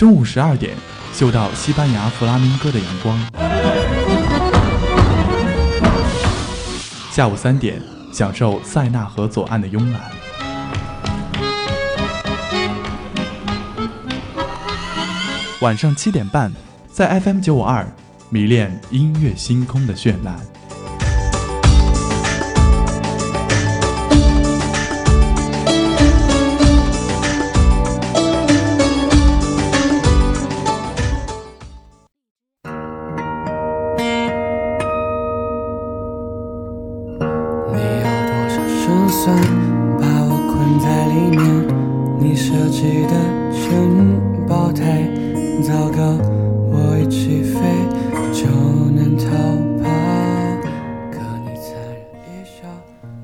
中午十二点，嗅到西班牙弗拉明戈的阳光；下午三点，享受塞纳河左岸的慵懒；晚上七点半，在 FM 九五二，迷恋音乐星空的绚烂。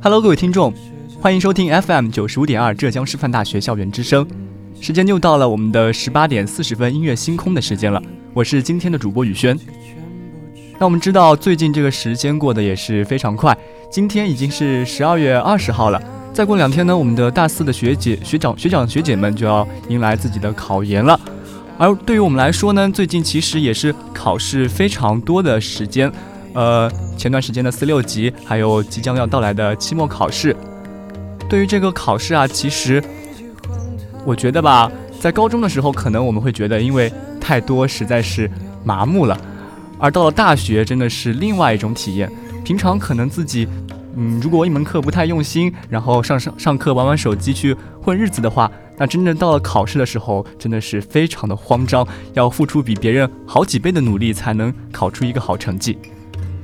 Hello，各位听众，欢迎收听 FM 九十五点二浙江师范大学校园之声。时间又到了我们的十八点四十分音乐星空的时间了，我是今天的主播宇轩。那我们知道，最近这个时间过得也是非常快，今天已经是十二月二十号了。再过两天呢，我们的大四的学姐、学长、学长、学姐们就要迎来自己的考研了。而对于我们来说呢，最近其实也是考试非常多的时间。呃，前段时间的四六级，还有即将要到来的期末考试。对于这个考试啊，其实我觉得吧，在高中的时候，可能我们会觉得因为太多，实在是麻木了。而到了大学，真的是另外一种体验。平常可能自己，嗯，如果一门课不太用心，然后上上上课玩玩手机去混日子的话，那真正到了考试的时候，真的是非常的慌张，要付出比别人好几倍的努力才能考出一个好成绩。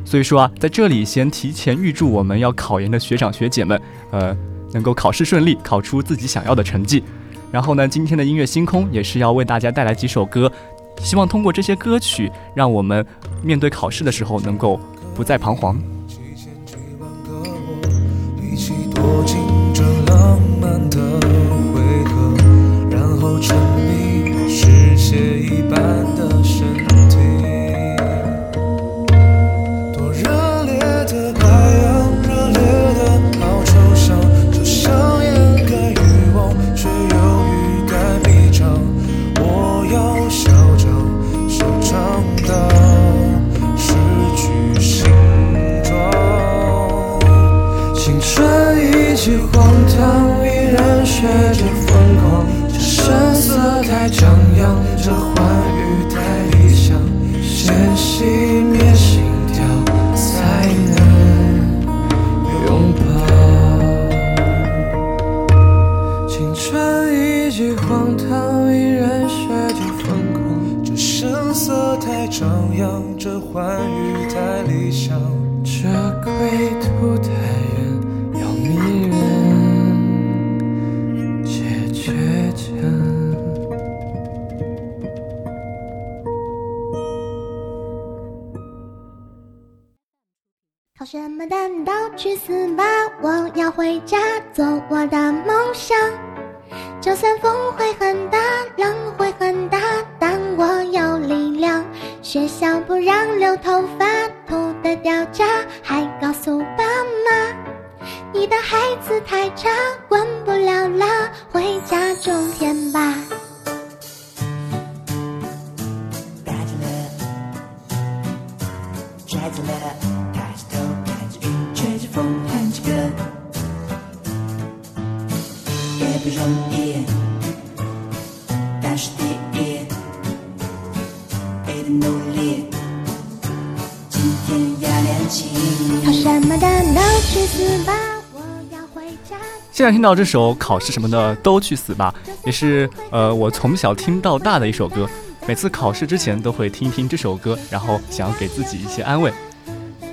所以说啊，在这里先提前预祝我们要考研的学长学姐们，呃，能够考试顺利，考出自己想要的成绩。然后呢，今天的音乐星空也是要为大家带来几首歌，希望通过这些歌曲，让我们面对考试的时候能够不再彷徨。去死吧！我要回家做我的梦想。就算风会很大，浪会很大，但我有力量。学校不让留头发，秃的掉渣，还告诉爸妈，你的孩子太差，管不了啦，回家种田吧。现在听到这首考试什么的都去死吧，也是呃我从小听到大的一首歌。每次考试之前都会听一听这首歌，然后想要给自己一些安慰。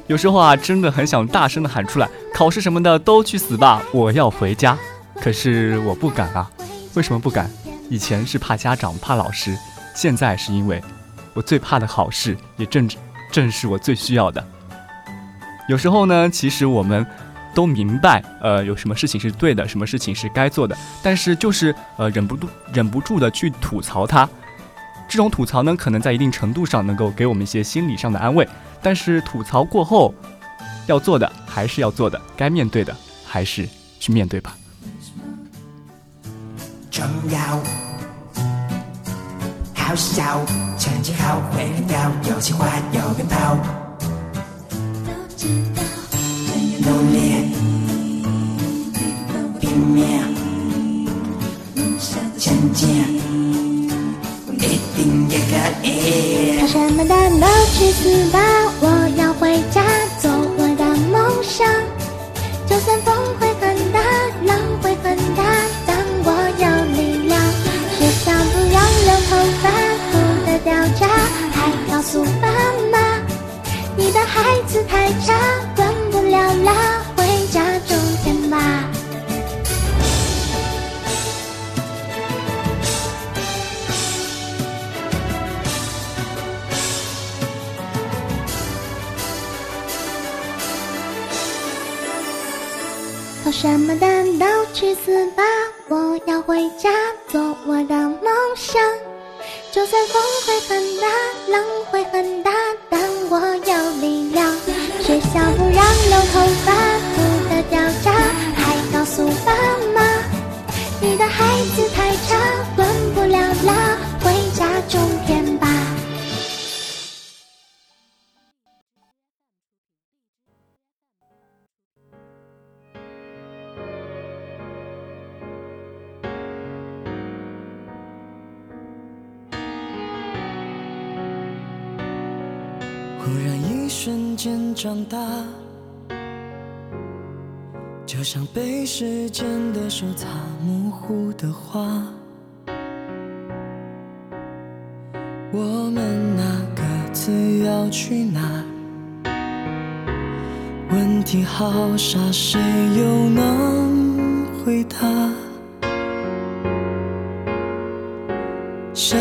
有时候啊，真的很想大声的喊出来：考试什么的都去死吧，我要回家。可是我不敢啊，为什么不敢？以前是怕家长怕老师，现在是因为我最怕的考试，也正正是我最需要的。有时候呢，其实我们。都明白，呃，有什么事情是对的，什么事情是该做的，但是就是呃忍不住忍不住的去吐槽他。这种吐槽呢，可能在一定程度上能够给我们一些心理上的安慰，但是吐槽过后，要做的还是要做的，该面对的还是去面对吧。重要，好笑，成绩好会很屌，有计划有奔跑，姐，要去哪？问题好傻，谁又能回答？想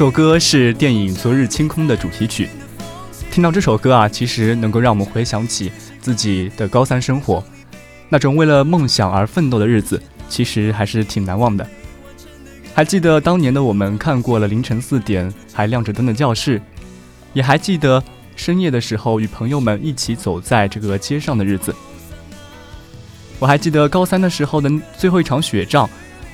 这首歌是电影《昨日清空》的主题曲。听到这首歌啊，其实能够让我们回想起自己的高三生活，那种为了梦想而奋斗的日子，其实还是挺难忘的。还记得当年的我们看过了凌晨四点还亮着灯的教室，也还记得深夜的时候与朋友们一起走在这个街上的日子。我还记得高三的时候的最后一场雪仗，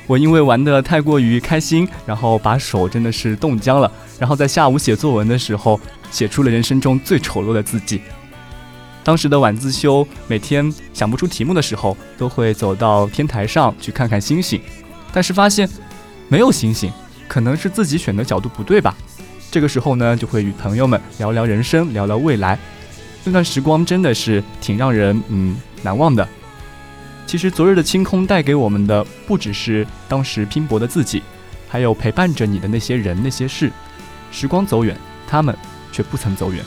我因为玩得太过于开心，然后把手真的是冻僵了，然后在下午写作文的时候。写出了人生中最丑陋的字迹。当时的晚自修，每天想不出题目的时候，都会走到天台上去看看星星，但是发现没有星星，可能是自己选的角度不对吧。这个时候呢，就会与朋友们聊聊人生，聊聊未来。那段时光真的是挺让人嗯难忘的。其实昨日的清空带给我们的，不只是当时拼搏的自己，还有陪伴着你的那些人那些事。时光走远，他们。却不曾走远。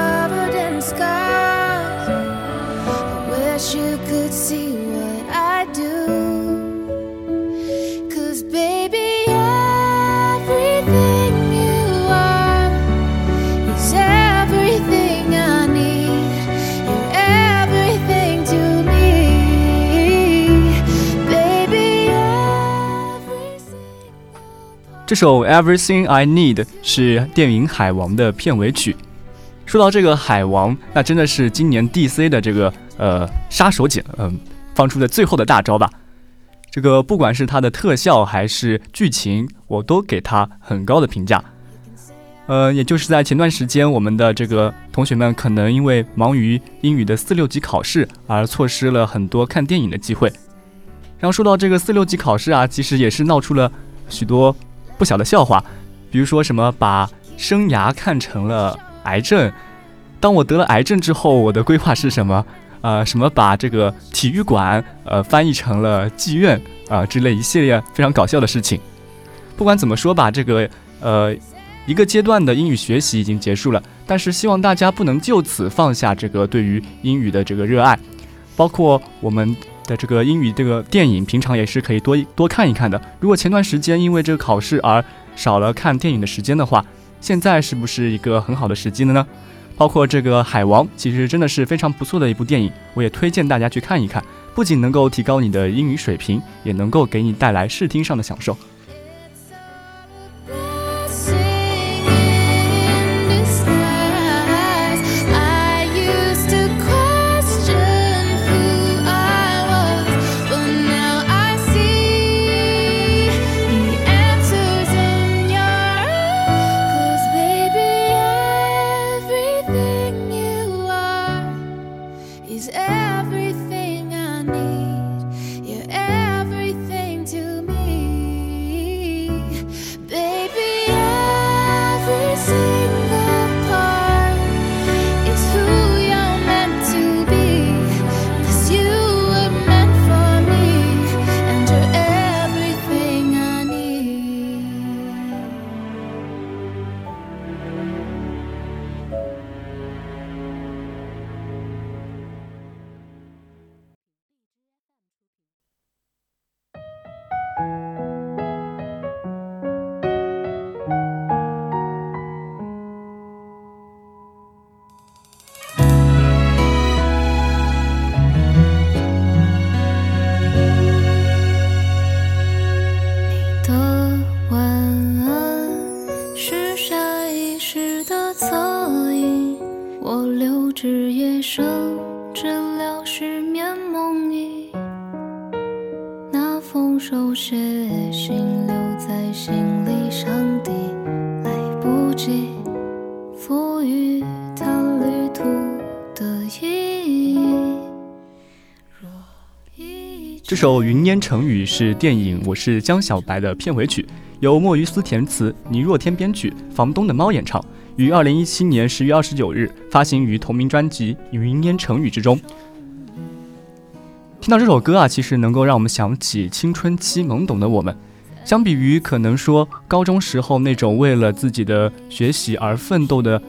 covered in scars. I wish you could see what I do. Cause baby, everything you are is everything I need. You're everything to me. Baby, every single part 这首《Everything I Need》是电影《海王》的片尾曲。 说到这个海王，那真的是今年 DC 的这个呃杀手锏，嗯、放出的最后的大招吧。这个不管是它的特效还是剧情，我都给它很高的评价。呃，也就是在前段时间，我们的这个同学们可能因为忙于英语的四六级考试，而错失了很多看电影的机会。然后说到这个四六级考试啊，其实也是闹出了许多不小的笑话，比如说什么把生涯看成了癌症，当我得了癌症之后，我的规划是什么？呃，什么把这个体育馆呃翻译成了妓院啊、之类一系列非常搞笑的事情。不管怎么说吧，这个呃一个阶段的英语学习已经结束了，但是希望大家不能就此放下这个对于英语的这个热爱，包括我们的这个英语这个电影，平常也是可以多多看一看的。如果前段时间因为这个考试而少了看电影的时间的话，现在是不是一个很好的时机了呢？包括这个《海王》，其实真的是非常不错的一部电影，我也推荐大家去看一看，不仅能够提高你的英语水平，也能够给你带来视听上的享受。首《云烟成语》是电影《我是江小白》的片尾曲，由莫于斯填词，倪若天编曲，房东的猫演唱，于二零一七年十月二十九日发行于同名专辑《云烟成语》之中。听到这首歌啊，其实能够让我们想起青春期懵懂的我们。相比于可能说高中时候那种为了自己的学习而奋斗的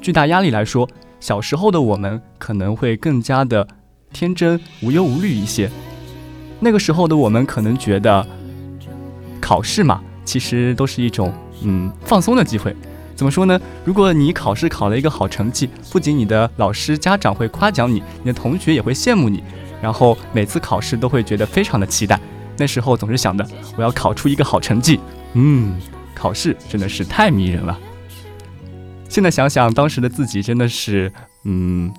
巨大压力来说，小时候的我们可能会更加的天真、无忧无虑一些。那个时候的我们可能觉得，考试嘛，其实都是一种嗯放松的机会。怎么说呢？如果你考试考了一个好成绩，不仅你的老师、家长会夸奖你，你的同学也会羡慕你，然后每次考试都会觉得非常的期待。那时候总是想的，我要考出一个好成绩。嗯，考试真的是太迷人了。现在想想，当时的自己真的是，嗯，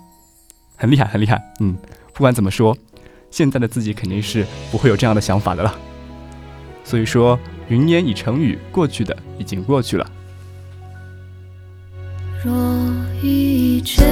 很厉害，很厉害。嗯，不管怎么说，现在的自己肯定是不会有这样的想法的了。所以说，云烟已成雨，过去的已经过去了。若一切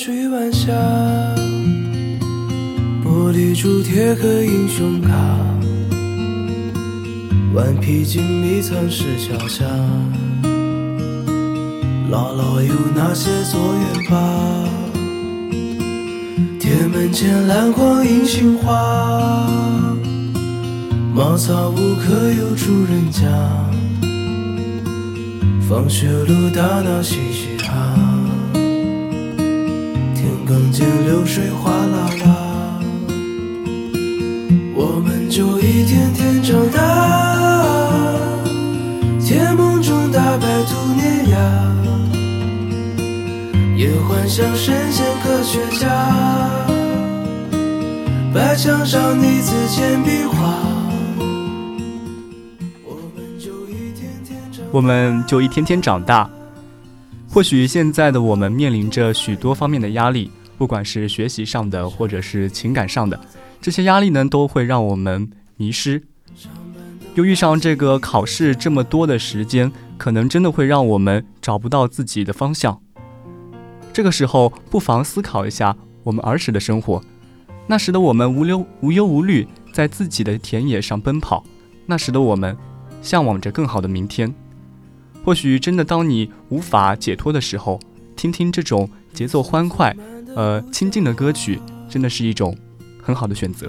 赤脚追晚霞，玻璃珠贴个英雄卡，顽皮筋迷藏石桥下，姥姥有那些作业吧？铁门前篮筐银杏花，茅草屋可有住人家？放学路打闹嘻嘻哈，田埂间流水哗啦啦，我们就一天天长大，甜梦中大白兔年牙，也幻想神仙科学家，白墙上你字简笔画。我们就一天天长我们就一天天长大。或许现在的我们面临着许多方面的压力，不管是学习上的，或者是情感上的，这些压力呢，都会让我们迷失。又遇上这个考试这么多的时间，可能真的会让我们找不到自己的方向。这个时候，不妨思考一下我们儿时的生活。那时的我们无忧无忧无虑，在自己的田野上奔跑。那时的我们，向往着更好的明天。或许真的，当你无法解脱的时候，听听这种节奏欢快、呃亲近的歌曲，真的是一种很好的选择。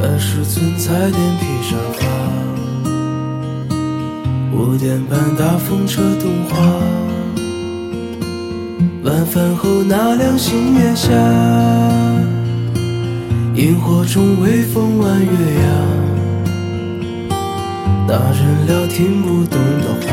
二十寸彩电披上发，五点半大风车动画，晚饭后那辆星月下，萤火虫微风弯月牙，大人聊听不懂的话，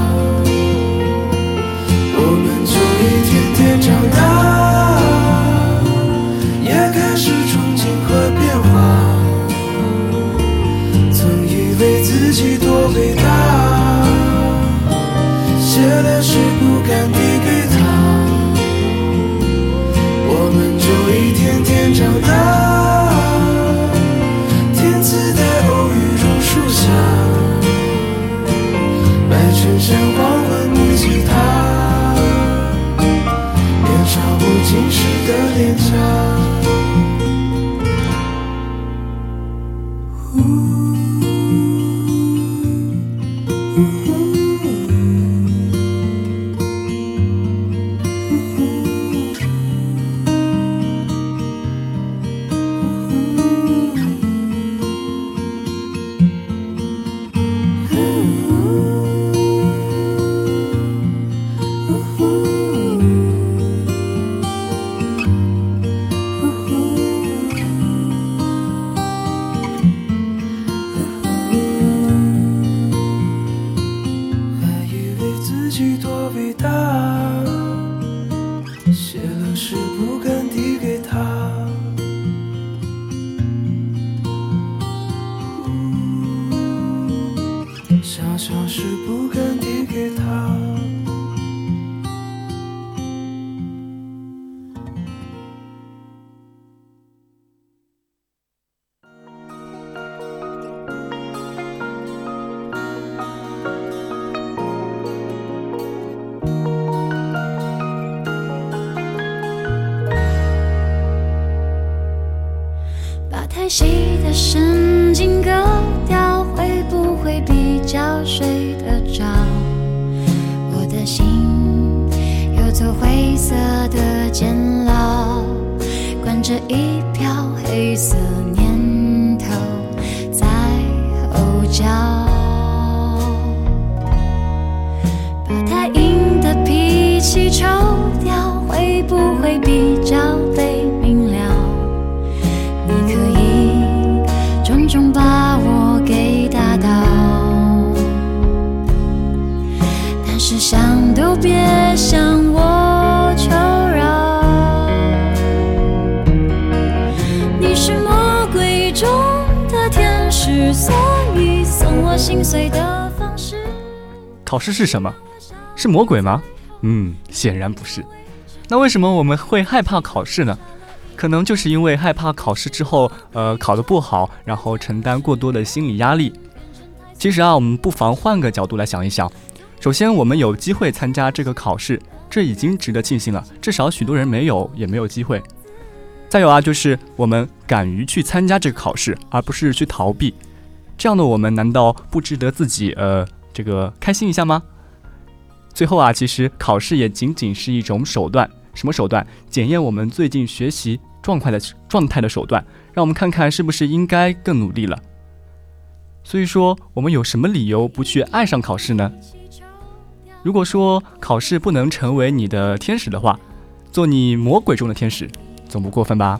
诗不见考试是什么？是魔鬼吗？嗯，显然不是。那为什么我们会害怕考试呢？可能就是因为害怕考试之后，呃，考得不好，然后承担过多的心理压力。其实啊，我们不妨换个角度来想一想。首先，我们有机会参加这个考试，这已经值得庆幸了。至少许多人没有，也没有机会。再有啊，就是我们敢于去参加这个考试，而不是去逃避。这样的我们，难道不值得自己呃这个开心一下吗？最后啊，其实考试也仅仅是一种手段，什么手段？检验我们最近学习状态的状态的手段，让我们看看是不是应该更努力了。所以说，我们有什么理由不去爱上考试呢？如果说考试不能成为你的天使的话，做你魔鬼中的天使，总不过分吧？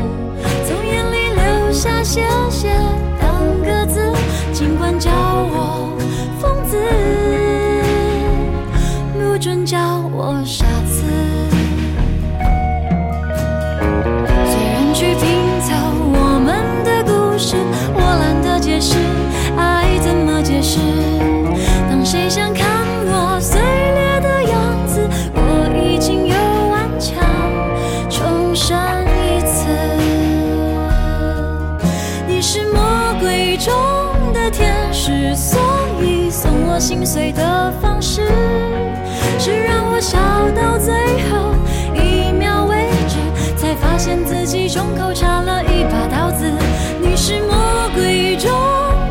谢谢两个字，尽管叫我疯子，不准叫我傻子。虽然去拼凑我们的故事，我懒得解释，爱怎么解释？当谁想看心碎的方式是让我笑到最后一秒为止，才发现自己胸口插了一把刀子。你是魔鬼中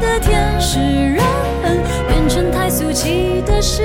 的天使，人恨变成太俗气的事，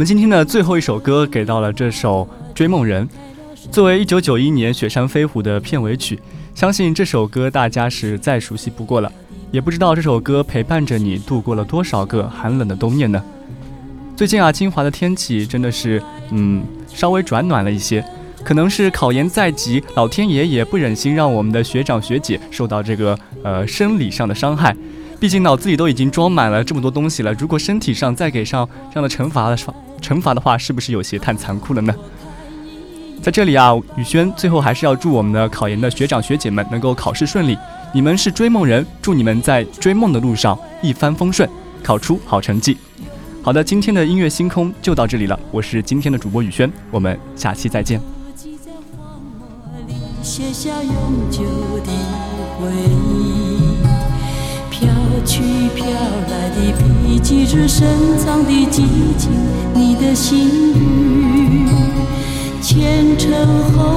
我们今天的最后一首歌给到了这首《追梦人》，作为1991年《雪山飞狐》的片尾曲，相信这首歌大家是再熟悉不过了。也不知道这首歌陪伴着你度过了多少个寒冷的冬夜呢？最近啊，金华的天气真的是，嗯，稍微转暖了一些。可能是考研在即，老天爷也不忍心让我们的学长学姐受到这个呃生理上的伤害。毕竟脑子里都已经装满了这么多东西了，如果身体上再给上这样的惩罚的话惩罚的话，是不是有些太残酷了呢？在这里啊，宇轩最后还是要祝我们的考研的学长学姐们能够考试顺利。你们是追梦人，祝你们在追梦的路上一帆风顺，考出好成绩。好的，今天的音乐星空就到这里了，我是今天的主播宇轩，我们下期再见。写下永久的回忆，去飘来的笔迹是深藏的激情，你的心语，前尘后。